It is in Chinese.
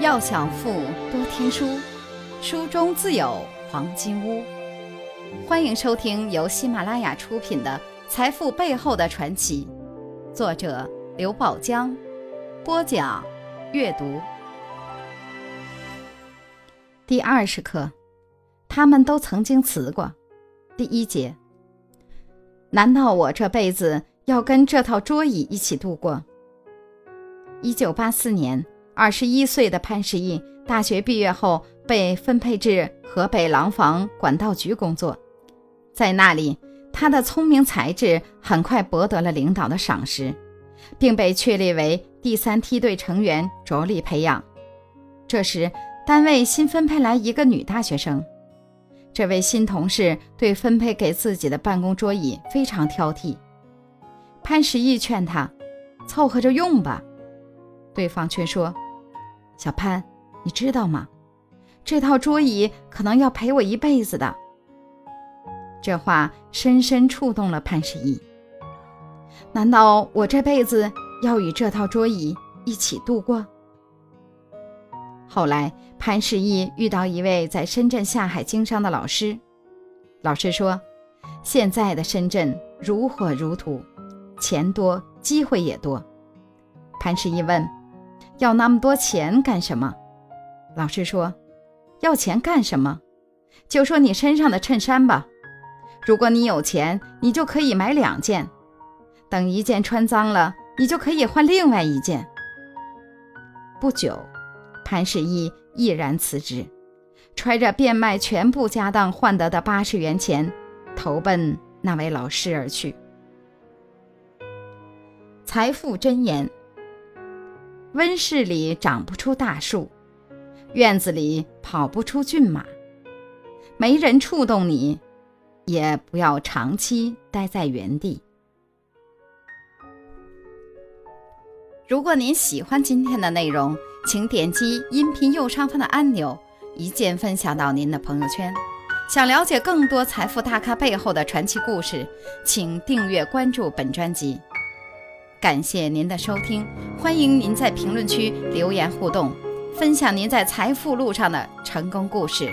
要想富，多听书，书中自有黄金屋。欢迎收听由喜马拉雅出品的《财富背后的传奇》，作者刘宝江，播讲阅读。第二十课，他们都曾经辞过。第一节，难道我这辈子要跟这套桌椅一起度过？一九八四年。二十一岁的潘石屹大学毕业后被分配至河北廊坊管道局工作，在那里，他的聪明才智很快博得了领导的赏识，并被确立为第三梯队成员，着力培养。这时，单位新分配来一个女大学生，这位新同事对分配给自己的办公桌椅非常挑剔。潘石屹劝他凑合着用吧，对方却说。小潘，你知道吗？这套桌椅可能要陪我一辈子的。这话深深触动了潘石屹。难道我这辈子要与这套桌椅一起度过？后来，潘石屹遇到一位在深圳下海经商的老师，老师说：“现在的深圳如火如荼，钱多，机会也多。”潘石屹问。要那么多钱干什么？老师说：“要钱干什么？就说你身上的衬衫吧。如果你有钱，你就可以买两件。等一件穿脏了，你就可以换另外一件。”不久，潘石屹毅然辞职，揣着变卖全部家当换得的八十元钱，投奔那位老师而去。财富箴言。温室里长不出大树，院子里跑不出骏马，没人触动你，也不要长期待在原地。如果您喜欢今天的内容，请点击音频右上方的按钮，一键分享到您的朋友圈。想了解更多财富大咖背后的传奇故事，请订阅关注本专辑。感谢您的收听，欢迎您在评论区留言互动，分享您在财富路上的成功故事。